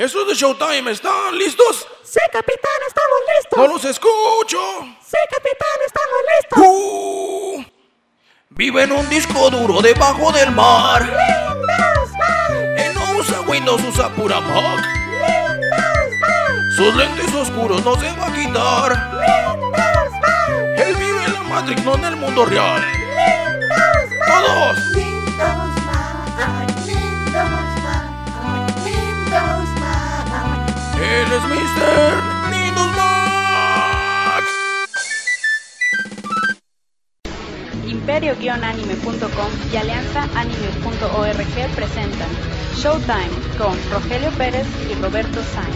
Esos de Showtime están listos. Sí, capitán, estamos listos. No los escucho. Sí, capitán, estamos listos. Uh, vive en un disco duro debajo del mar. Windows. Él no usa Windows, usa pura Mac. Windows. Sus lentes oscuros no se va a quitar. Windows. Él vive en la Matrix, no en el mundo real. Windows. Todos. Windows Él es Mr. Windows Mac. Imperio-anime.com y alianzaanime.org presentan Showtime con Rogelio Pérez y Roberto Sáenz.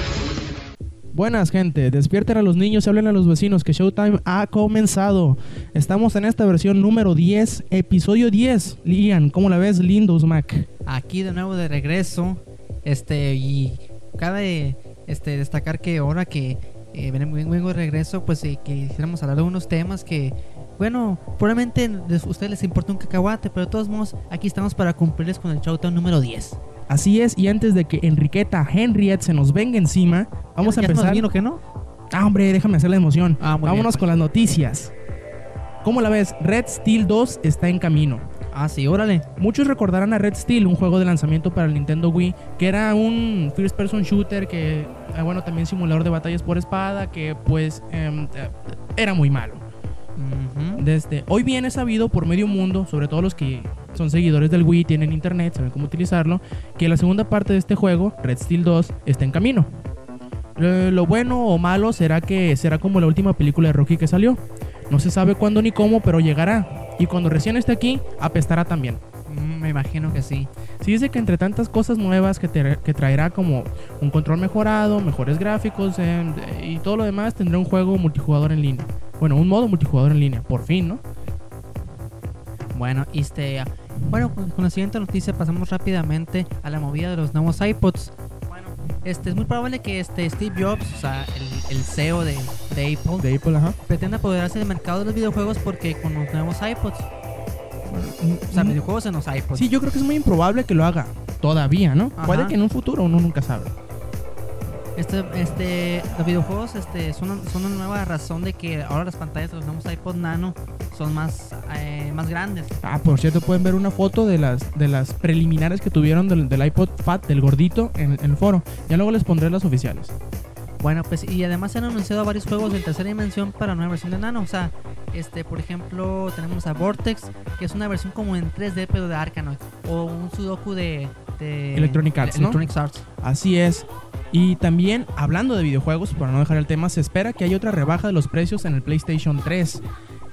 Buenas gente, despierten a los niños y hablen a los vecinos que Showtime ha comenzado. Estamos en esta versión número 10, episodio 10. Lian, ¿cómo la ves? Lindos Mac. aquí de nuevo de regreso. Este, y cabe este, destacar que ahora que eh, ven- ven- vengo de regreso, pues eh, que quisiéramos hablar de unos temas que, bueno, probablemente a ustedes les importa un cacahuate, pero de todos modos, aquí estamos para cumplirles con el showdown número 10. Así es, y antes de que Enriqueta Henriette se nos venga encima, vamos a ¿Ya estamos empezar. bien o qué no? Ah, hombre, déjame hacer la emoción. Ah, bien, Vámonos pues. con las noticias. ¿Cómo la ves? Red Steel 2 está en camino. Ah, sí, órale. Muchos recordarán a Red Steel, un juego de lanzamiento para el Nintendo Wii, que era un first person shooter que, ah, bueno, también simulador de batallas por espada, que pues em, eh, era muy malo. Desde hoy bien es sabido por medio mundo, sobre todo los que son seguidores del Wii, tienen internet, saben cómo utilizarlo, que la segunda parte de este juego, Red Steel 2, está en camino. Eh, lo bueno o malo será que será como la última película de Rocky que salió. No se sabe cuándo ni cómo, pero llegará. Y cuando recién esté aquí, apestará también. Mm, me imagino que sí. Sí dice que entre tantas cosas nuevas que, te- que traerá como un control mejorado, mejores gráficos eh, y todo lo demás, tendrá un juego multijugador en línea. Bueno, un modo multijugador en línea, por fin, ¿no? Bueno, este, ah, bueno, con la siguiente noticia pasamos rápidamente a la movida de los nuevos iPods. Este es muy probable que este Steve Jobs, o sea, el, el CEO de, de Apple, De Apple, ajá. pretenda apoderarse del mercado de los videojuegos porque con los nuevos iPods, o sea, Mm, videojuegos en los iPods. Sí, yo creo que es muy improbable que lo haga todavía, ¿no? Ajá. Puede que en un futuro uno nunca sabe. Este, este, los videojuegos este, son, son una nueva razón de que ahora las pantallas de los nuevos iPod Nano son más, eh, más grandes. Ah, por cierto, pueden ver una foto de las, de las preliminares que tuvieron del, del iPod Fat, del gordito, en, en el foro. Ya luego les pondré las oficiales. Bueno, pues y además se han anunciado varios juegos de tercera dimensión para la nueva versión de Nano. O sea, este, por ejemplo, tenemos a Vortex, que es una versión como en 3D pero de Arkanoid. O un Sudoku de, de Electronic Arts, ¿no? Electronic Arts. Así es. Y también, hablando de videojuegos, para no dejar el tema, se espera que haya otra rebaja de los precios en el PlayStation 3.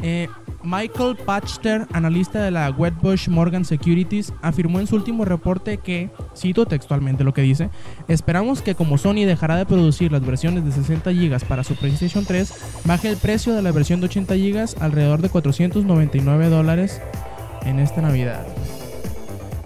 Eh, Michael Pachter, analista de la Wedbush Morgan Securities, afirmó en su último reporte que, cito textualmente lo que dice, esperamos que como Sony dejará de producir las versiones de 60 GB para su PlayStation 3, baje el precio de la versión de 80 GB alrededor de 499 dólares en esta Navidad.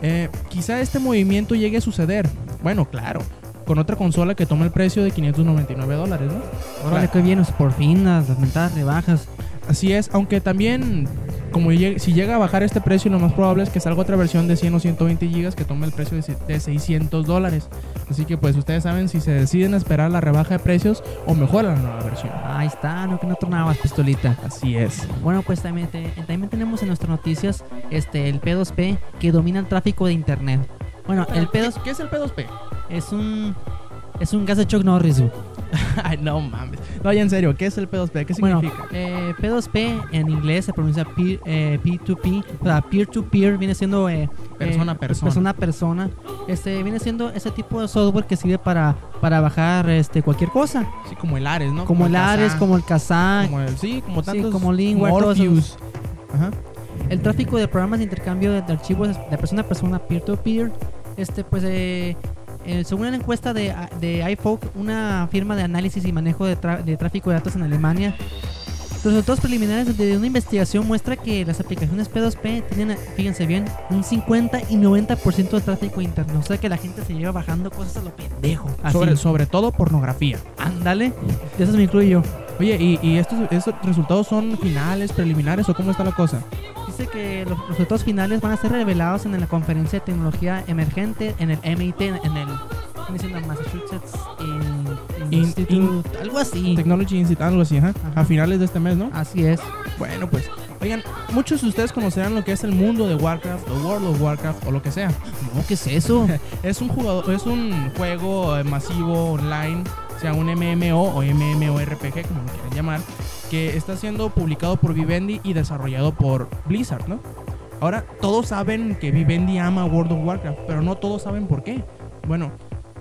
Eh, quizá este movimiento llegue a suceder. Bueno, claro, con otra consola que toma el precio de 599 dólares, ¿no? Órale, Claro. qué bien, por fin las, las mentadas rebajas. Así es, aunque también, como si llega a bajar este precio, lo más probable es que salga otra versión de 100 o 120 gigas que tome el precio de, se- de 600 dólares. Así que pues ustedes saben si se deciden a esperar la rebaja de precios o mejor la nueva versión. Ahí está, no que no tornabas pistolita. Así es. Bueno, pues también, te- también tenemos en nuestras noticias este el P2P que domina el tráfico de internet. Bueno, el P2 ¿Qué es el P2P? Es un es un gas de Chuck Norris. güey. Ay, no mames. No, ya en serio, ¿qué es el P2P? ¿Qué Bueno, significa? eh, P2P en inglés se pronuncia peer, eh, P2P, o sea, peer-to-peer viene siendo eh, Persona a eh, persona. persona a persona. Este viene siendo ese tipo de software que sirve para para bajar este cualquier cosa, Sí, como el Ares, ¿no? como el Ares, como el Kazaa, como el- sí, como Sí, tantos como Lingua. Ajá. el tráfico de programas de intercambio de, archivos de persona a persona peer-to-peer. Este, pues, eh, eh, según una encuesta de, de iFolk, una firma de análisis y manejo de, de tráfico de datos en Alemania, los resultados preliminares de una investigación muestra que las aplicaciones P2P tienen, fíjense bien, un 50 y 90% de tráfico interno. O sea que la gente se lleva bajando cosas a lo pendejo. Así, Sobre, sobre todo pornografía. ándale, de eso me incluyo. Oye, ¿y, y estos, estos resultados son finales, preliminares o cómo está la cosa? Dice que los resultados finales van a ser revelados en la conferencia de tecnología emergente en el MIT, en el Massachusetts in- In- Institute, algo así. Technology Institute, algo así, ajá, Ajá. a finales de este mes, ¿no? Así es. Bueno, pues, oigan, muchos de ustedes conocerán lo que es el mundo de Warcraft o World of Warcraft o lo que sea. No, ¿qué es eso? Es un jugador, es un juego eh, masivo online, sea un MMO o MMORPG, como lo quieran llamar, que está siendo publicado por Vivendi y desarrollado por Blizzard, ¿no? Ahora, todos saben que Vivendi ama World of Warcraft, pero no todos saben por qué. Bueno,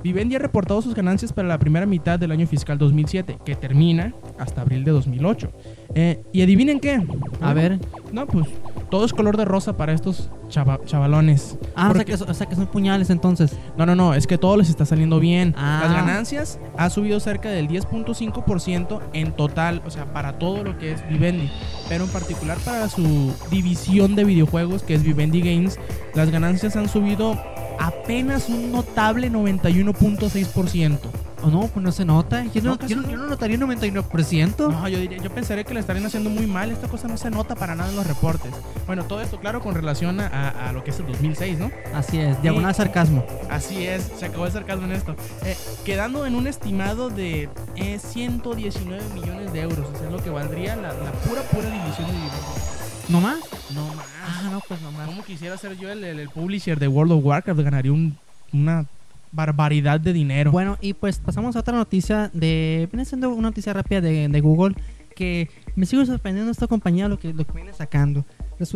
Vivendi ha reportado sus ganancias para la primera mitad del año fiscal 2007, que termina hasta abril de 2008. Eh, y adivinen qué. A ver. No, pues todo es color de rosa para estos chava- chavalones. Ah, o sea, Porque- que, o sea que son puñales entonces. no, no, no, es que todo les está saliendo bien. Ah. Las ganancias ha subido cerca del 10.5% en total, o sea, para todo lo que es Vivendi. Pero en particular para su división de videojuegos, que es Vivendi Games, las ganancias han subido apenas un notable 91.6%. ¿O no? Pues no se nota. Yo no, No, casi yo no- no. yo no notaría un 99%. No, yo, diría, yo pensaría que le estarían haciendo muy mal. Esta cosa no se nota para nada en los reportes. Bueno, todo esto, claro, con relación a, lo que es el 2006, ¿no? Así es, diagonal sarcasmo. Así es, se acabó de sarcasmo en esto. Eh, quedando en un estimado de eh, 119 millones de euros. Eso es lo que valdría la, la pura, pura división de Vivendi. ¿No más? No más. Ah, no, pues no más. ¿Cómo quisiera ser yo el, el- el publisher de World of Warcraft? Ganaría un- una barbaridad de dinero. Bueno, y pues pasamos a otra noticia de... Viene siendo una noticia rápida de, de Google que me sigue sorprendiendo esta compañía lo que, lo que viene sacando.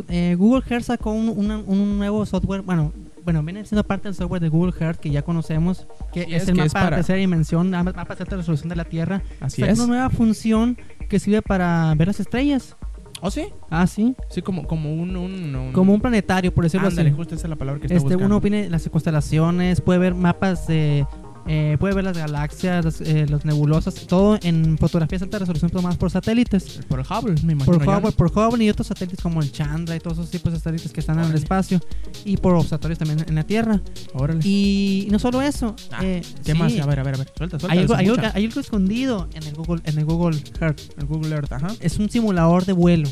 Eh, Google Earth sacó un, una- un nuevo software, bueno, bueno, viene siendo parte del software de Google Earth que ya conocemos, que Así es, es, el que es mapa para- de tercera dimensión, ma- mapa de alta resolución de la Tierra. Así Sacó es. una nueva función que sirve para ver las estrellas. ¿Oh, sí? Ah, sí. Sí, como, como un, un, un- Como un planetario, por decirlo Ándale, así. justo esa es la palabra que está Este, buscando. uno viene las constelaciones, puede ver mapas de. Eh, puede ver las galaxias, las, eh, las nebulosas, todo en fotografías de alta resolución tomadas por satélites. Por Hubble, me imagino. Por. Hubble, por Hubble y otros satélites como el Chandra y todos esos tipos de satélites que están en el Órale. espacio. Y por observatorios también en la Tierra. Órale. Y no solo eso. Ah, eh, ¿Qué sí, más? A ver, a ver, a ver. Suelta, suelta. Hay algo, hay algo- hay algo escondido en el Google, en el Google Earth. El Google Earth, ajá. Es un simulador de vuelo.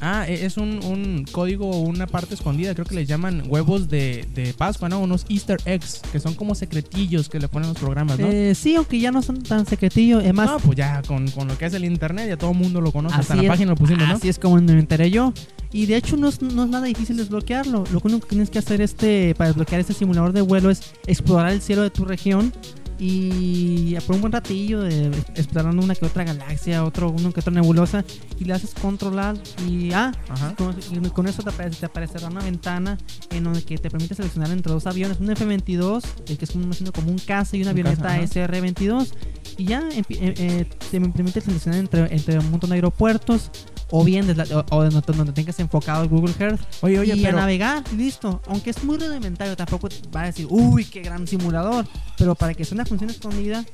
Ah, e- es un, un código o una parte escondida, creo que les llaman huevos de, de Pascua, ¿no? Unos Easter eggs, que son como secretillos que le ponen los programas, ¿no? Eh, sí, aunque ya no son tan secretillos. Es más, no, pues ya con, con lo que es el internet ya todo el mundo lo conoce, hasta la es. página lo pusimos, ¿no? Así es como me enteré yo. Y de hecho no es, no es nada difícil desbloquearlo. Lo único que tienes que hacer este para desbloquear este simulador de vuelo es explorar el cielo de tu región y por un buen ratillo explorando una que otra galaxia, otro uno que otra nebulosa y le haces controlar y ah, con, y con eso te, aparece- te aparecerá una ventana en donde que te permite seleccionar entre dos aviones, un F-22, el que es siendo como un caza y una Un avioneta caza, ajá. SR-22 y ya eh, eh, te permite seleccionar entre, entre un montón de aeropuertos o bien desde la- o, o donde, donde tengas enfocado el Google Earth Oye, oye, y pero... a navegar, y listo. Aunque es muy rudimentario, tampoco va a decir, uy, qué gran simulador. Pero para que sea una función escondida,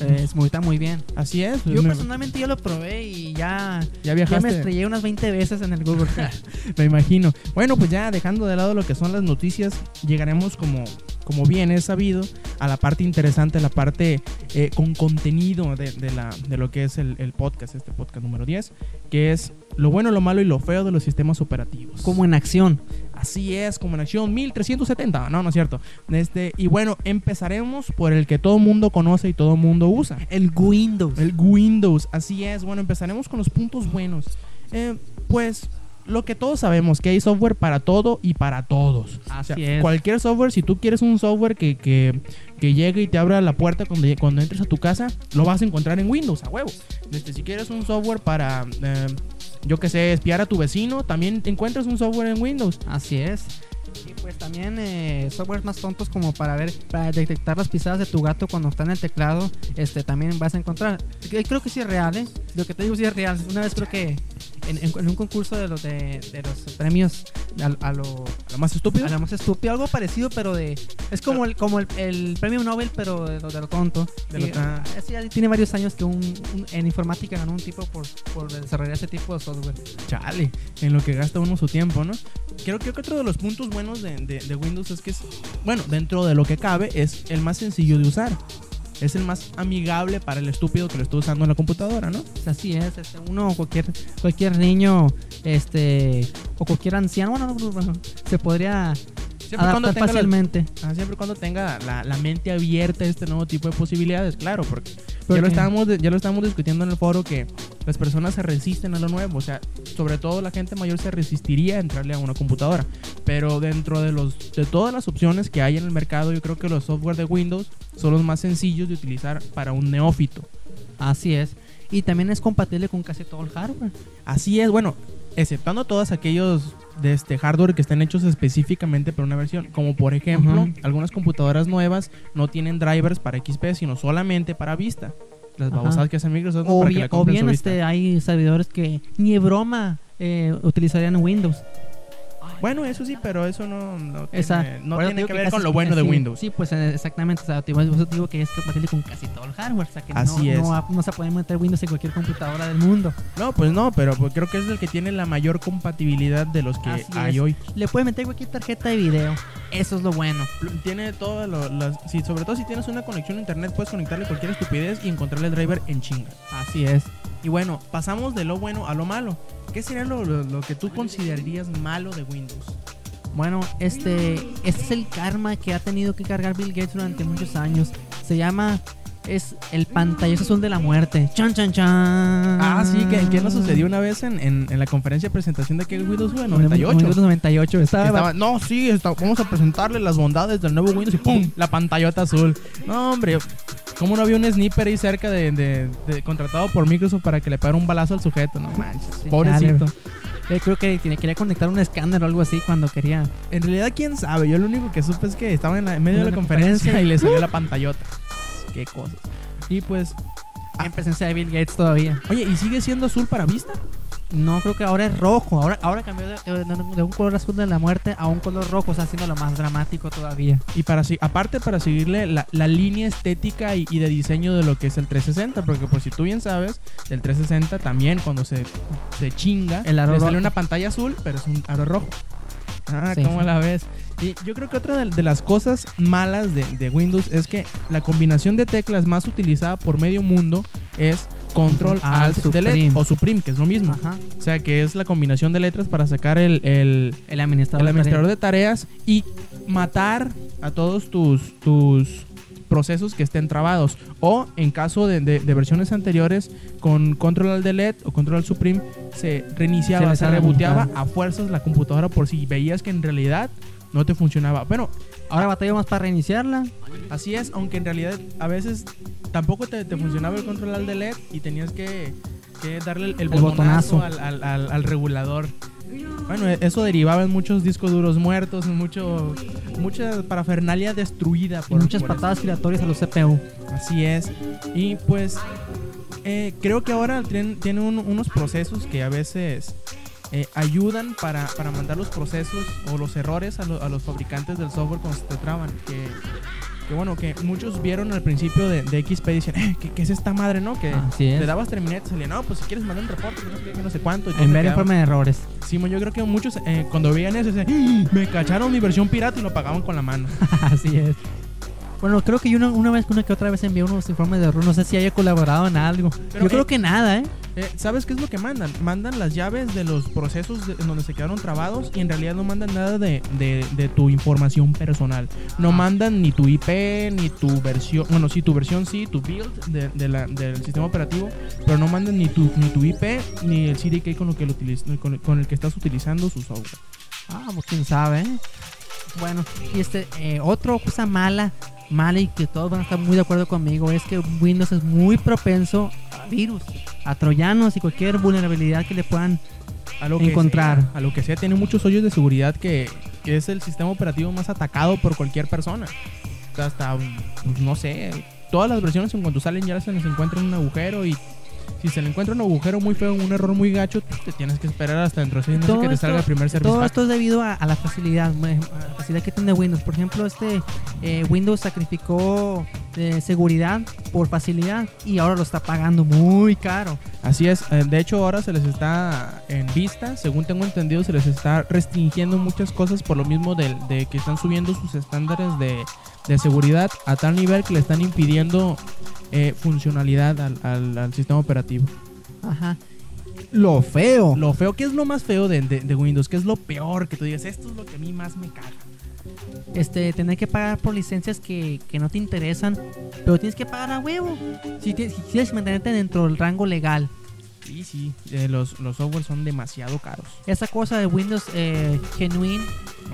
es muy, está muy bien. Así es. Yo me, personalmente ya lo probé y ya, ya ya me viajaste, estrellé unas 20 veces en el Google me imagino. Bueno, pues ya dejando de lado lo que son las noticias, llegaremos como, como bien es sabido a la parte interesante, la parte eh, con contenido de, de la, de lo que es el, el podcast, este podcast número 10, que es lo bueno, lo malo y lo feo de los sistemas operativos. como en acción. Así es, como en acción 1370. No, no es cierto. Este, y bueno, empezaremos por el que todo mundo conoce y todo mundo usa. El Windows. El Windows, así es. Bueno, empezaremos con los puntos buenos. Eh, pues lo que todos sabemos, que hay software para todo y para todos. Así O sea, es. Cualquier software, si tú quieres un software que, que, que llegue y te abra la puerta cuando, cuando entres a tu casa, lo vas a encontrar en Windows, a huevo. Este, si quieres un software para, eh, yo que sé, espiar a tu vecino, también encuentras un software en Windows. Así es. Y pues también eh, softwares más tontos como para ver, para detectar las pisadas de tu gato cuando está en el teclado, este también vas a encontrar. Creo que sí es real, ¿eh? Lo que te digo sí es real. Una vez creo que en, en- en un concurso de los de, de los premios a, a lo Lo más estúpido. a lo más estúpido, algo parecido, pero de es como el como el, el premio Nobel, pero de lo, de lo tonto. De lo Y, ah, ese ya tiene varios años que un, un- en informática ganó un tipo por, por desarrollar ese tipo de software. Chale, en lo que gasta uno su tiempo, ¿no? Creo, creo que otro de los puntos buenos de, de- de Windows es que es, bueno, dentro de lo que cabe, es el más sencillo de usar. Es el más amigable para el estúpido que lo está usando en la computadora, ¿no? Así es, este, uno, cualquier, cualquier niño, este, o cualquier anciano, bueno, no, no, no, se podría Siempre cuando tenga fácilmente. Ah, siempre cuando tenga la, la mente abierta a este nuevo tipo de posibilidades, claro, porque ya lo, estábamos, ya lo estábamos discutiendo en el foro que las personas se resisten a lo nuevo, o sea, sobre todo la gente mayor se resistiría a entrarle a una computadora, pero dentro de, los, de todas las opciones que hay en el mercado, yo creo que los software de Windows son los más sencillos de utilizar para un neófito. Así es. Y también es compatible con casi todo el hardware. Así es, bueno, exceptando todos aquellos de este hardware que estén hechos específicamente para una versión, como por ejemplo, algunas computadoras nuevas no tienen drivers para XP, sino solamente para Vista. Las babosadas que hace Microsoft ¿no? O para que bien, la o bien este, hay servidores que ni broma eh, utilizarían Windows. Bueno, eso sí, pero eso no, no Esa- tiene, no tiene que ver casi- con lo bueno de sí, Windows. Sí, pues exactamente. O sea, te- te digo que es compatible con casi todo el hardware. O sea, que Así no, es. no, se puede meter Windows en cualquier computadora del mundo. No, pues no, pero pues creo que es el que tiene la mayor compatibilidad de los que Así hay es. hoy. Le puedes meter cualquier tarjeta de video. Eso es lo bueno. Tiene todas lo- las... Sí, sobre todo si tienes una conexión a internet, puedes conectarle cualquier estupidez y encontrarle el driver en chinga. Así es. Y bueno, pasamos de lo bueno a lo malo. ¿Qué sería lo, que tú considerarías malo de Windows? Bueno, este, este es el karma que ha tenido que cargar Bill Gates durante muchos años. Se llama es el pantallazo azul de la muerte. Chan chan chan. Ah, sí, que, que nos sucedió una vez en, en- en la conferencia de presentación de que Windows fue 98. Windows 98. Estaba, Estaba- no, sí, está- vamos a presentarle las bondades del nuevo Windows y ¡pum! La pantallota azul. No, hombre, ¿cómo no había un sniper ahí cerca de, de- de- contratado por Microsoft para que le pegara un balazo al sujeto? No manches, Sí, pobrecito. creo que quería conectar un escáner o algo así cuando quería. En realidad, quién sabe. Yo lo único que supe es que estaba en, la- en medio En de la la conferencia conferencia. y le salió la pantallota. Qué cosas. Y pues, En presencia de Bill Gates todavía. oye, ¿y sigue siendo azul para vista? No, creo que ahora es rojo. Ahora, ahora cambió de, de- de un color azul de la muerte a un color rojo, o sea, haciendo lo más dramático todavía. Y para si- aparte para seguirle la, la línea estética y, y de diseño de lo que es el 360, porque por si tú bien sabes, el 360 también cuando se, se chinga, El aro le sale una pantalla azul, pero es un aro rojo. Ah, Sí. ¿cómo la ves? Y yo creo que otra de, de las cosas malas de, de Windows es que la combinación de teclas más utilizada por medio mundo es Control Alt, Alt Delete o Supreme, que es lo mismo. Ajá. O sea, que es la combinación de letras para sacar el, el, El administrador. el de administrador de tareas y matar a todos tus, tus procesos que estén trabados. O en caso de, de- de versiones anteriores, con Control Alt Delete o Control Alt Supreme, se reiniciaba, Se se, reboteaba a fuerzas la computadora por si veías que en realidad no te funcionaba. Bueno, Ahora batalla más para reiniciarla. así es, aunque en realidad a veces tampoco te, te funcionaba el Control Alt Delete y tenías que, que darle el, el El botonazo, botonazo. Al, al- al- al regulador. Bueno, e- eso derivaba en muchos discos duros muertos, en mucho, mucha parafernalia destruida. Y Por, muchas por patadas giratorias a los CPU. Así es. Y pues eh, creo que ahora tienen un- unos procesos que a veces eh, ayudan para, para mandar los procesos o los errores a, lo- a los fabricantes del software cuando se te traban. Que, que bueno, que muchos vieron al principio de, de XP y decían, eh, ¿qué, qué es esta madre, no? Que le dabas terminar y te salía, no, pues si quieres mandar un reporte, no sé qué, no sé cuánto. y En en quedaba- forma de errores. Simón, yo creo que muchos eh, cuando veían eso decían, "¡Ah! me cacharon mi versión pirata y lo pagaban con la mano. Así es. Bueno, creo que yo una, una vez, una que otra vez envié unos informes de error. No sé si haya colaborado en algo. Pero, yo eh, creo que nada, ¿eh? Eh, ¿Sabes qué es lo que mandan? Mandan las llaves de los procesos de- en donde se quedaron trabados y en realidad no mandan nada de, de- de tu información personal. No Ah. mandan ni tu IP, ni tu versión, bueno, sí, tu versión sí, tu build la- del sistema operativo, pero no mandan ni tu, ni tu IP, ni el CDK con, lo que lo utiliz- con, el- con el que estás utilizando su software. Ah, pues quién sabe, ¿eh? Bueno, y este, eh, otra cosa mala, mala y que todos van a estar muy de acuerdo conmigo, es que Windows es muy propenso a virus, a troyanos y cualquier vulnerabilidad que le puedan A lo Encontrar. Que sea, a lo que sea, tiene muchos hoyos de seguridad que, que es el sistema operativo más atacado por cualquier persona. Hasta, pues, no sé, todas las versiones en cuanto salen ya se les encuentra un agujero y si se le encuentra un agujero muy feo, un error muy gacho, te tienes que esperar hasta dentro de seis meses que te esto- salga el primer servicio. Todo esto es debido a, a la facilidad, a la facilidad que tiene Windows. Por ejemplo, este eh, Windows sacrificó eh, seguridad por facilidad y ahora lo está pagando muy caro. Así es, eh, de hecho ahora se les está en vista, según tengo entendido, se les está restringiendo muchas cosas por lo mismo del- de, que están subiendo sus estándares de, de seguridad a tal nivel que le están impidiendo eh, funcionalidad al, al- al sistema operativo. Ajá. Lo feo. Lo feo, ¿qué es lo más feo de, de- de Windows? ¿Qué es lo peor que tú digas? Esto es lo que a mí más me caga. este, tener que pagar por licencias que, que no te interesan, pero tienes que pagar a huevo. Si, tienes- si quieres mantenerte dentro del rango legal. Sí, sí, eh, los, los software son demasiado caros. Esa cosa de Windows eh, Genuine,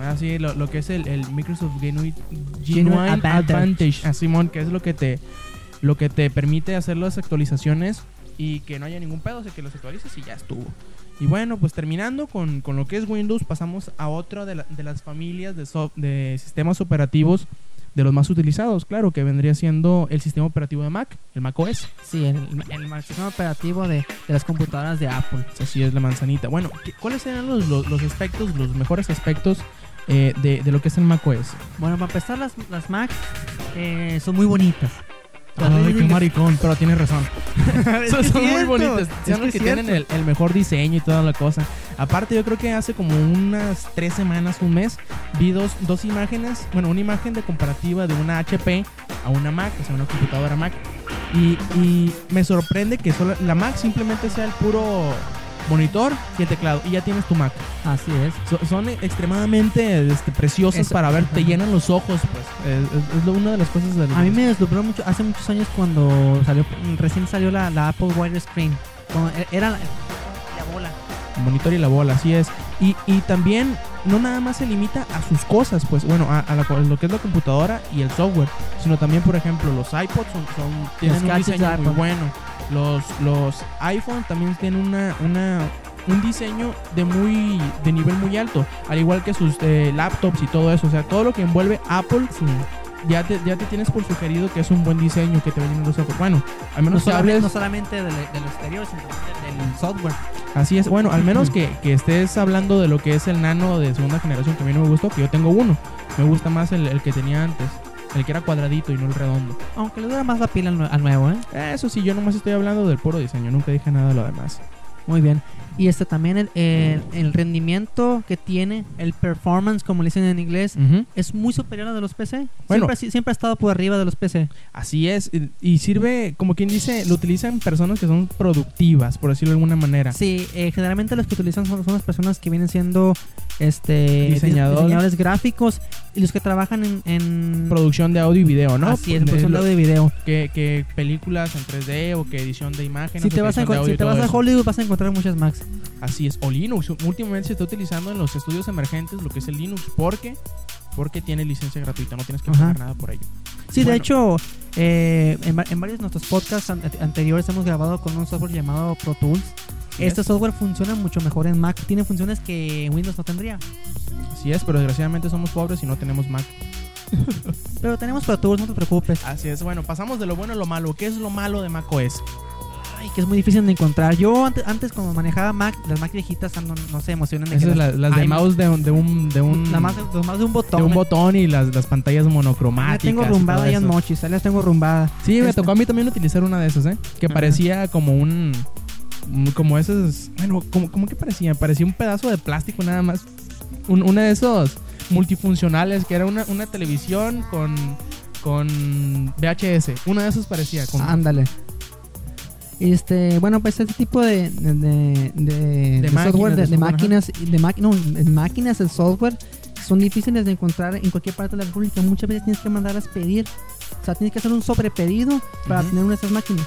Así, lo, lo que es el, el Microsoft Genuine, Genuine Genuine Advantage. Advantage, ah, Simón, que es lo que te lo que te permite hacer las actualizaciones y que no haya ningún pedo, o sea, que los actualices y ya estuvo. Y bueno, pues terminando con, con lo que es Windows, pasamos a otra de, la- de las familias de, soft- de sistemas operativos de los más utilizados, claro, que vendría siendo el sistema operativo de Mac, el Mac OS. sí, el, el sistema operativo de, de las computadoras de Apple. Así es la manzanita. Bueno, ¿qué- ¿cuáles serán los, los, los aspectos, los mejores aspectos eh, de, de lo que es el Mac OS? Bueno, para empezar, las, las Mac eh, son muy bonitas. Ay, qué maricón, pero tienes razón. Son muy bonitas. Son los que tienen el mejor diseño y toda la cosa. Aparte, yo creo que hace como unas tres semanas, un mes, vi dos, dos imágenes. Bueno, una imagen de comparativa de una HP a una Mac, o sea, una computadora Mac. Y, y me sorprende que solo la Mac simplemente sea el puro monitor y el teclado. Y ya tienes tu Mac. Así es. So- son extremadamente este, preciosas Eso- para ver, te llenan los ojos, pues. Es, es- es lo- una de las cosas de A mí me deslumbró mucho hace muchos años cuando salió recién salió la, la Apple Widescreen. E- Era la, la bola. el monitor y la bola, así es. Y, y también no nada más se limita a sus cosas, pues bueno, a, a la lo que es la computadora y el software, sino también, por ejemplo, los iPods son, son- tienen un gadgets diseño muy bueno. Los, los iPhone también tienen una, una, un diseño de muy de nivel muy alto, al igual que sus eh, laptops y todo eso. O sea, todo lo que envuelve Apple Sí. Ya te, ya te tienes por sugerido que es un buen diseño que te ven en los ojos. Bueno, al No, menos que solamente, hables no solamente del, del exterior, sino del software. Así es, bueno, al menos que, que estés hablando de lo que es el nano de segunda generación, que a mí no me gustó, que yo tengo uno. Me gusta más el, el que tenía antes, el que era cuadradito y no el redondo. Aunque le dura más la pila al, nue- al nuevo. Eh, Eso sí, yo nomás estoy hablando del puro diseño, nunca dije nada de lo demás. Muy bien. Y este también el, el- el rendimiento que tiene, el performance, como le dicen en inglés, Ujú. es muy superior a de los PC. Bueno. Siempre, siempre ha estado por arriba de los PC. Así es, y- sirve, como quien dice, lo utilizan personas que son productivas, por decirlo de alguna manera. Sí, eh, generalmente los que utilizan son, son las personas que vienen siendo este Diseñadores. diseñadores gráficos y los que trabajan en, en Producción de audio y video, ¿no? Así es, De producción de audio y video. que, que películas en 3D o que edición de imágenes. Si te vas a, si te vas a. Hollywood vas a encontrar muchas Macs. Así es, o Linux. Últimamente se está utilizando en los estudios emergentes lo que es el Linux. ¿Por qué? Porque tiene licencia gratuita, no tienes que Ajá. pagar nada por ello. Sí, de hecho, eh, en, va- en varios de nuestros podcasts an- anteriores hemos grabado con un software llamado Pro Tools. Este software funciona mucho mejor en Mac. Tiene funciones que Windows no tendría. Así es, pero desgraciadamente somos pobres y no tenemos Mac. Pero tenemos Pro Tools, no te preocupes. Así es, bueno, pasamos de lo bueno a lo malo. ¿Qué es lo malo de Mac OS? Ay, que es muy difícil de encontrar. Yo antes, antes cuando manejaba Mac, las Mac viejitas no, no se emocionan de Esas que es la- las de mouse de, un- de un, de un, Nada más, de un botón. de un botón y las, las pantallas Ya monocromáticas. tengo y rumbada ya en mochis, ya las tengo rumbada. Sí, me Este- tocó a mí también utilizar una de esas, ¿eh? Que Ajá. parecía como un. Como esas. Bueno, como, como que parecía? Parecía un pedazo de plástico nada más. Un, una de esos multifuncionales que era una, una televisión con. Con VHS. Una de esos parecía. Con, Ándale. Este, bueno, pues este tipo de, de, de- de- de máquinas, software, de, máquinas, de ma- no, máquinas, el software, son difíciles de encontrar en cualquier parte de la República. Muchas veces tienes que mandarlas pedir. O sea, tienes que hacer un sobrepedido para tener una de estas máquinas.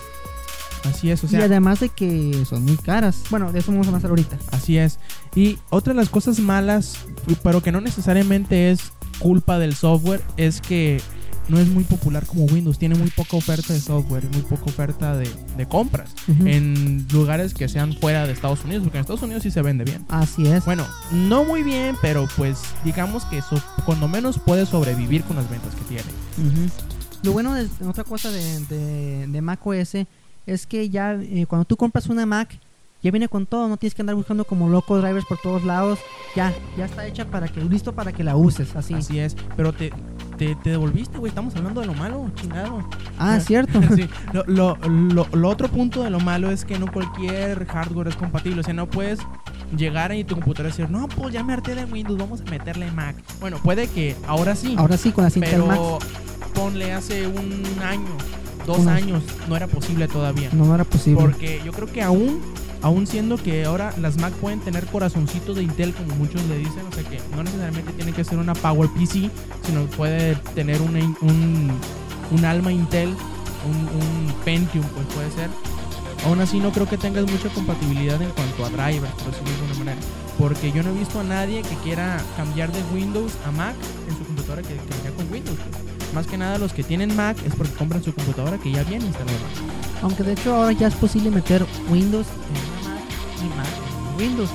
Así es, o y sea. además de que son muy caras. Bueno, de eso vamos a hablar ahorita. Así es. Y otra de las cosas malas, pero que no necesariamente es culpa del software, es que no es muy popular como Windows. Tiene muy poca oferta de software, muy poca oferta de, de compras en lugares que sean fuera de Estados Unidos, porque en Estados Unidos sí se vende bien. Así es. Bueno, no muy bien, pero pues digamos que so- cuando menos puede sobrevivir con las ventas que tiene. Lo bueno de otra cosa de, de, de Mac OS es que ya eh, cuando tú compras una Mac, ya viene con todo, no tienes que andar buscando como loco drivers por todos lados. Ya, ya está hecha para que, listo para que la uses, así. Así es, pero te, te, te devolviste, güey. Estamos hablando de lo malo, chingado. Ah, cierto. Sí, lo, lo, lo, lo otro punto de lo malo es que no cualquier hardware es compatible. O sea, no puedes llegar y tu computadora y decir, no, pues ya me harté de Windows, vamos a meterle Mac. Bueno, puede que ahora sí, Ahora sí, con las Intel Max. pero ponle hace un año, dos Unos- años, no era posible todavía. No, no era posible. Porque yo creo que aún aún siendo que ahora las Mac pueden tener corazoncitos de Intel, como muchos le dicen, o sea que no necesariamente tiene que ser una Power PC, sino puede tener un, alma Intel, un, Pentium, pues puede ser. Aún así no creo que tengas mucha compatibilidad en cuanto a drivers, por decirlo de alguna manera. Porque yo no he visto a nadie que quiera cambiar de Windows a Mac en su computadora que, que con Windows. pues. Más que nada los que tienen Mac es porque compran su computadora que ya viene instalada Mac. Aunque de hecho ahora ya es posible meter Windows en una Mac y Mac en Windows.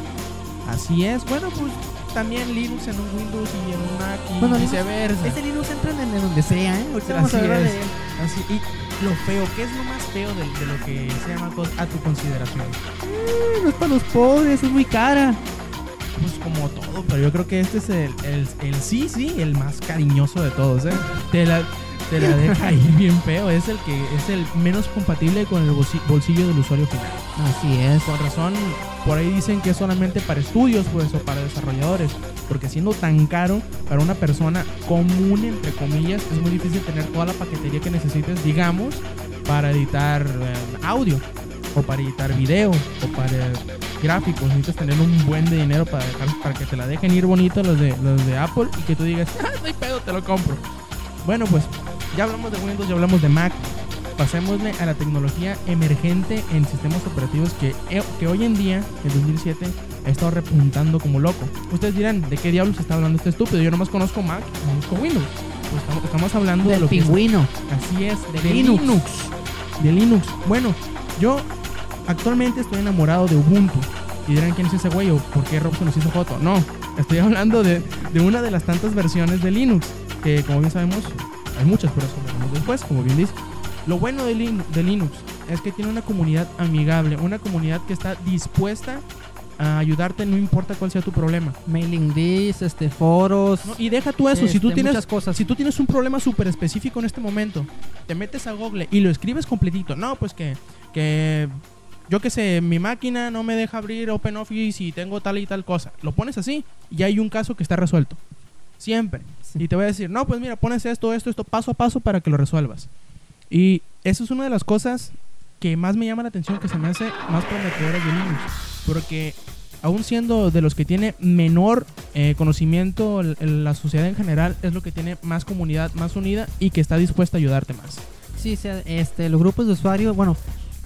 Así es. Bueno, pues también Linux en un Windows y en un Mac y Bueno, viceversa. Ese Linux entra en, donde sea, ¿eh? Ahorita vamos a Así hablar es. de él. Así, y lo feo, ¿qué es lo más feo de, de lo que sea Mac a tu consideración? Eh, No es para los pobres, es muy cara. Pues como todo, pero yo creo que este es el, el, el sí, sí, el más cariñoso de todos, ¿eh? Te la, te la deja ir bien feo, es el que es el menos compatible con el bolsi- bolsillo del usuario final. Así es. Con razón, por ahí dicen que es solamente para estudios, pues, o para desarrolladores, porque siendo tan caro para una persona común, entre comillas, es muy difícil tener toda la paquetería que necesites, digamos, para editar eh, audio, o para editar video, o para gráficos. Necesitas tener un buen de dinero para, dejar, para que te la dejen ir bonito los de, los de Apple y que tú digas, ah, no hay pedo, te lo compro. Bueno, pues ya hablamos de Windows, ya hablamos de Mac. Pasémosle a la tecnología emergente en sistemas operativos que, eh, que hoy en día, en 2007, ha estado repuntando como loco. Ustedes dirán, ¿de qué diablos está hablando este estúpido? Yo nomás conozco Mac conozco Windows. Pues estamos, estamos hablando de lo que pingüino. Así es, de, De Linux. Linux. De Linux. Bueno, yo actualmente estoy enamorado de Ubuntu. Y dirán quién es ese güey o por qué Robson nos hizo foto. No, estoy hablando de, de una de las tantas versiones de Linux. Que como bien sabemos, hay muchas, pero eso hablaremos después, como bien dice. Lo bueno de, Lin- de Linux es que tiene una comunidad amigable, una comunidad que está dispuesta a ayudarte, no importa cuál sea tu problema. Mailing list, este, foros. ¿no? Y deja tú eso, si tú este, tienes cosas. si tú tienes un problema súper específico en este momento, te metes a Google y lo escribes completito. No, pues que, que yo que sé, mi máquina no me deja abrir OpenOffice y tengo tal y tal cosa. Lo pones así y hay un caso que está resuelto. Siempre. Y te voy a decir, no, pues mira, pones esto, esto, esto, paso a paso para que lo resuelvas. Y eso es una de las cosas que más me llama la atención, que se me hace más prometedoras de Linux. Porque aún siendo de los que tiene menor eh, conocimiento la sociedad en general, es lo que tiene más comunidad, más unida y que está dispuesta a ayudarte más. Sí, sí, este, los grupos de usuarios, bueno,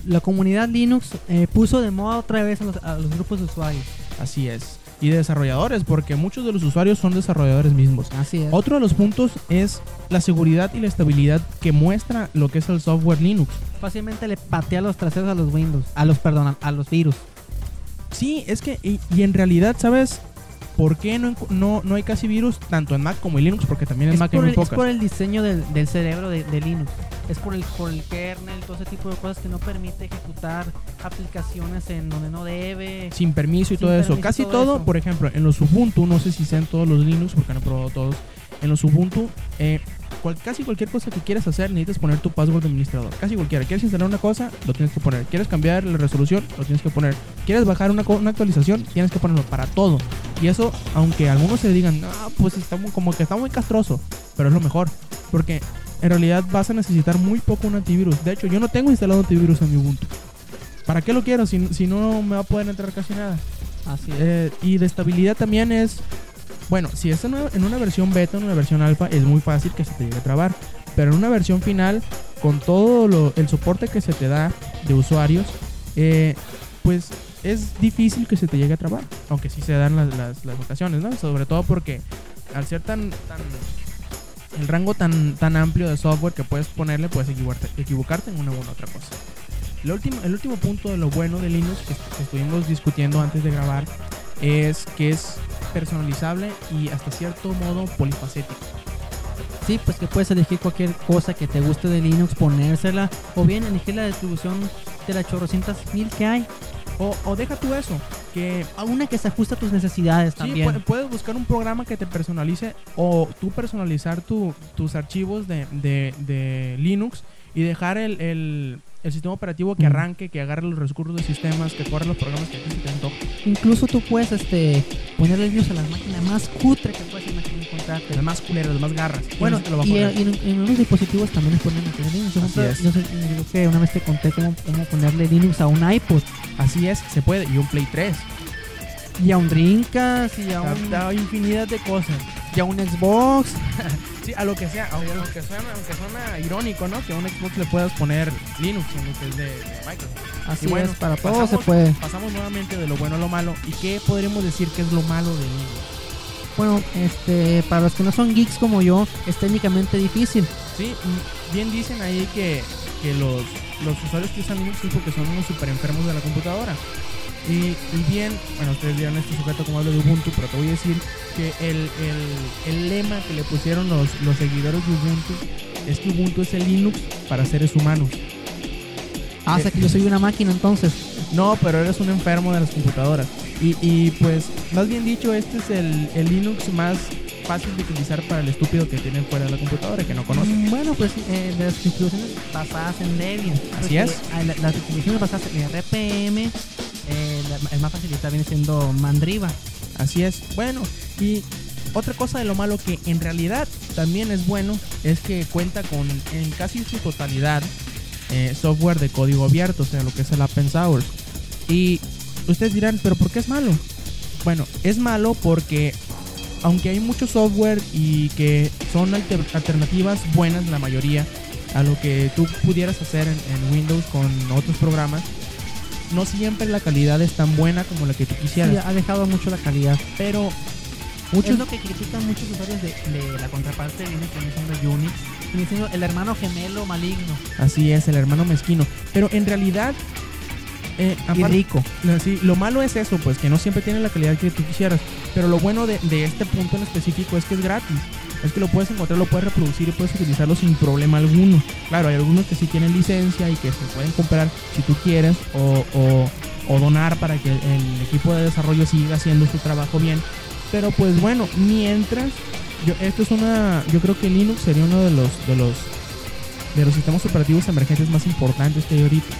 la comunidad Linux eh, puso de moda otra vez a los, a los grupos de usuarios. Así es. Y de desarrolladores, porque muchos de los usuarios son desarrolladores mismos. Así es. Otro de los puntos es la seguridad y la estabilidad que muestra lo que es el software Linux. Fácilmente le patea los traseros a los Windows, a los, perdón, a, los virus. Sí, es que, y, y en realidad, ¿sabes por qué no, no, no hay casi virus tanto en Mac como en Linux? Porque también en Es Mac hay muy el, es pocas. por el diseño del, del cerebro de, de Linux. Es por el, por el kernel, todo ese tipo de cosas que no permite ejecutar aplicaciones en donde no debe. Sin permiso y Sin todo eso. permiso Casi todo todo, eso. por ejemplo, en los Ubuntu, no sé si sean todos los Linux, porque no he probado todos. En los Ubuntu, eh, cual- casi cualquier cosa que quieras hacer, necesitas poner tu password de administrador. Casi cualquiera. ¿Quieres instalar una cosa? Lo tienes que poner. ¿Quieres cambiar la resolución? Lo tienes que poner. ¿Quieres bajar una, una actualización? Tienes que ponerlo para todo. Y eso, aunque algunos se digan, no, pues está como que está muy castroso, pero es lo mejor. Porque en realidad vas a necesitar muy poco un antivirus. De hecho, yo no tengo instalado antivirus en mi Ubuntu. ¿Para qué lo quiero si, no me va a poder entrar casi nada? Así es. Y de estabilidad también es. Bueno, si es en una, versión beta, en una versión alfa, es muy fácil que se te llegue a trabar. Pero en una versión final, con todo lo- el soporte que se te da de usuarios, eh, pues es difícil que se te llegue a trabar. Aunque sí se dan las, las, ocasiones, ¿no? Sobre todo porque al ser tan, tan el rango tan, tan amplio de software que puedes ponerle, puedes equivocarte, equivocarte en una u otra cosa. El último, el último punto de lo bueno de Linux que, que estuvimos discutiendo antes de grabar es que es personalizable y hasta cierto modo polifacético. Sí, pues que puedes elegir cualquier cosa que te guste de Linux, ponérsela, o bien elegir la distribución de las chorrocientas mil que hay, O, o deja tú eso, que a una que se ajusta a tus necesidades sí, también. pu- puedes buscar un programa que te personalice o tú personalizar tu- tus archivos de, de- de Linux y dejar el, el- el sistema operativo que Mm. arranque, que agarre los recursos de sistemas, que corra los programas que a ti se te antoje. Incluso tú puedes este, ponerle Linux a la máquina más cutre que puedes imaginar encontrarte. Las más culeras, las más garras. Bueno, ¿Quién te lo va a y, poner? y en, en unos dispositivos también les ponen meter Linux. Yo, sé- yo creo que una vez te conté cómo, cómo ponerle Linux a un iPod Así es, se puede. Y un Play 3. y a un Dreamcast y a un, Da infinidad de cosas. A un Xbox. Sí, a lo que sea, aunque, aunque suena, aunque suena irónico, ¿no? Que a un Xbox le puedas poner Linux en lo que es de, Microsoft. Así Y bueno, es, para todo pasamos- se puede. Pasamos nuevamente de lo bueno a lo malo. ¿Y qué podríamos decir que es lo malo de Linux? Bueno, este, para los que no son geeks como yo, es técnicamente difícil. Sí, bien dicen ahí que, que los, los usuarios que usan Linux es porque son unos super enfermos de la computadora. Y, y bien, bueno, ustedes dirán este sujeto como hablo de Ubuntu, pero te voy a decir que el, el, el lema que le pusieron los, los seguidores de Ubuntu es que Ubuntu es el Linux para seres humanos. Ah, o sea que yo soy una máquina entonces. No, pero eres un enfermo de las computadoras. Y, y pues, más bien dicho, este es el, el Linux más fácil de utilizar para el estúpido que tiene fuera de la computadora, que no conoce. Mm, Bueno, pues eh, las distribuciones basadas en Debian. Así es. la- las distribuciones basadas en RPM, el más facilitado viene siendo Mandriva. Así es. Bueno, y otra cosa de lo malo que en realidad también es bueno es que cuenta con en casi su totalidad eh, software de código abierto, o sea, lo que es el open. Y ustedes dirán, pero ¿por qué es malo? Bueno, es malo porque aunque hay mucho software y que son alter- alternativas buenas la mayoría a lo que tú pudieras hacer en Windows con otros programas, no siempre la calidad es tan buena como la que tú quisieras. Sí, ha dejado mucho la calidad. Pero Mucho es lo que critican muchos usuarios de, de la contraparte de Linux, que Unix. el hermano gemelo maligno Así es, el hermano mezquino. Pero en realidad, eh, y rico. lo- sí, lo malo es eso, pues que no siempre tiene la calidad que tú quisieras. Pero lo bueno de, de este punto en específico es que es gratis. Es que lo puedes encontrar, lo puedes reproducir y puedes utilizarlo sin problema alguno. Claro, hay algunos que sí tienen licencia y que se pueden comprar si tú quieres o, o- donar para que el equipo de desarrollo siga haciendo su trabajo bien. Pero pues bueno, mientras, yo, esto es una, yo creo que Linux sería uno de los, de los, de los sistemas operativos emergentes más importantes que hay ahorita.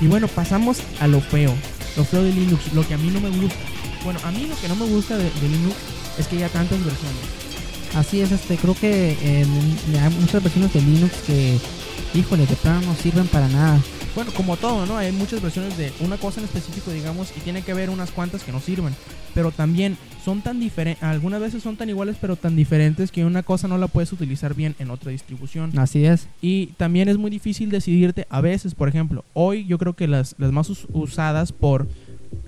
Y bueno, pasamos a lo feo, lo feo de Linux, lo que a mí no me gusta. Bueno, a mí lo que no me gusta de, de Linux es que haya tantas versiones. Así es, este, creo que eh, hay muchas versiones de Linux que, híjole, de plano no sirven para nada. Bueno, como todo, ¿no? Hay muchas versiones de una cosa en específico, digamos, y tiene que haber unas cuantas que no sirven. Pero también son tan diferentes, algunas veces son tan iguales, pero tan diferentes que una cosa no la puedes utilizar bien en otra distribución. Así es. Y también es muy difícil decidirte a veces, por ejemplo, hoy yo creo que las, las más us- usadas por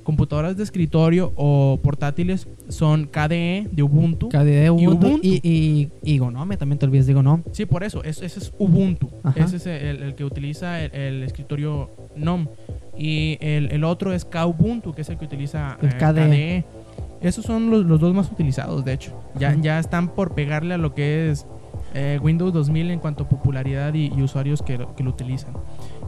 computadoras de escritorio o portátiles son KDE de Ubuntu. KDE, Ubuntu Ubuntu. y, y, y Gnome, también te olvides de Gnome. Sí, por eso, es- ese es Ubuntu. Ajá. Ese es el, el que utiliza el, el escritorio GNOME. Y el, el otro es Kubuntu, que es el que utiliza El eh, KDE. Esos son los, los dos más utilizados, de hecho. Ya, ya están por pegarle a lo que es eh, Windows 2000 en cuanto a popularidad y, y usuarios que, lo- que lo utilizan.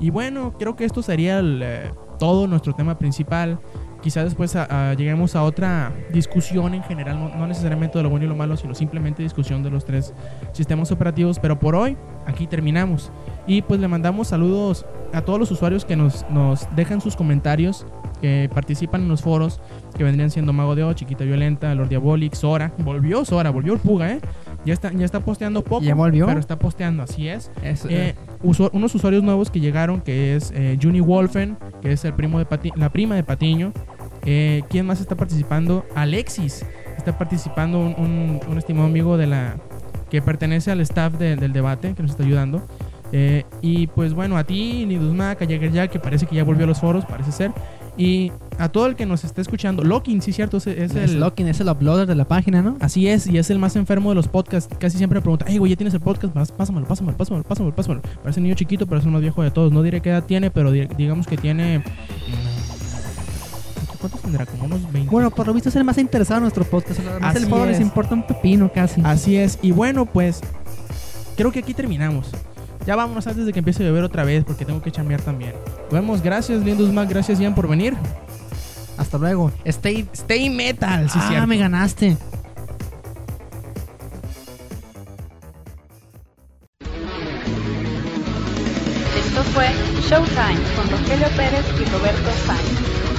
Y bueno, creo que esto sería el, eh, todo nuestro tema principal. Quizás después a- a- lleguemos a otra discusión en general, no, no necesariamente de lo bueno y lo malo, sino simplemente discusión de los tres sistemas operativos. Pero por hoy, aquí terminamos. Y pues le mandamos saludos a todos los usuarios que nos, nos dejan sus comentarios, que participan en los foros, que vendrían siendo Mago de O, Chiquita Violenta, Lord Diabolic, Sora. Volvió Sora, volvió el Puga, ¿eh? Ya está, ya está posteando poco, ¿Ya volvió? pero está posteando, así es. Es, Eh, usu- unos usuarios nuevos que llegaron, que es eh, Juni Wolfen, que es el primo de la prima de Patiño. Eh, ¿Quién más está participando? Alexis. Está participando un, un- estimado amigo de la que pertenece al staff de- del debate, que nos está ayudando. Eh, y pues bueno, a ti, Nidusmac, a Jagger Jack, que parece que ya volvió a los foros, parece ser. Y a todo el que nos esté escuchando, Lokin, sí, cierto, es, es es el. Locking, es el uploader de la página, ¿no? Así es, y es el más enfermo de los podcasts. Casi siempre me pregunta, hey, güey, ¿ya tienes el podcast? Pás- Pásamelo, pásamelo, pásamelo, pásamelo, pásamelo. Parece un niño chiquito, pero es el más viejo de todos. No diré qué edad tiene, pero di- digamos que tiene... mm, ¿Cuántos tendrá? Como unos 20. Bueno, por lo visto es el más interesado en nuestro podcast. Además, el foro les es. importa un pepino casi. Así es. Y bueno, pues creo que aquí terminamos. Ya vámonos antes de que empiece a llover otra vez, porque tengo que chambear también. Nos vemos. Gracias, Lindus Mac. Gracias, Ian, por venir. Hasta luego. Stay, stay metal, sí, ah, cierto. me ganaste. Esto fue Showtime con Rogelio Pérez y Roberto Sainz.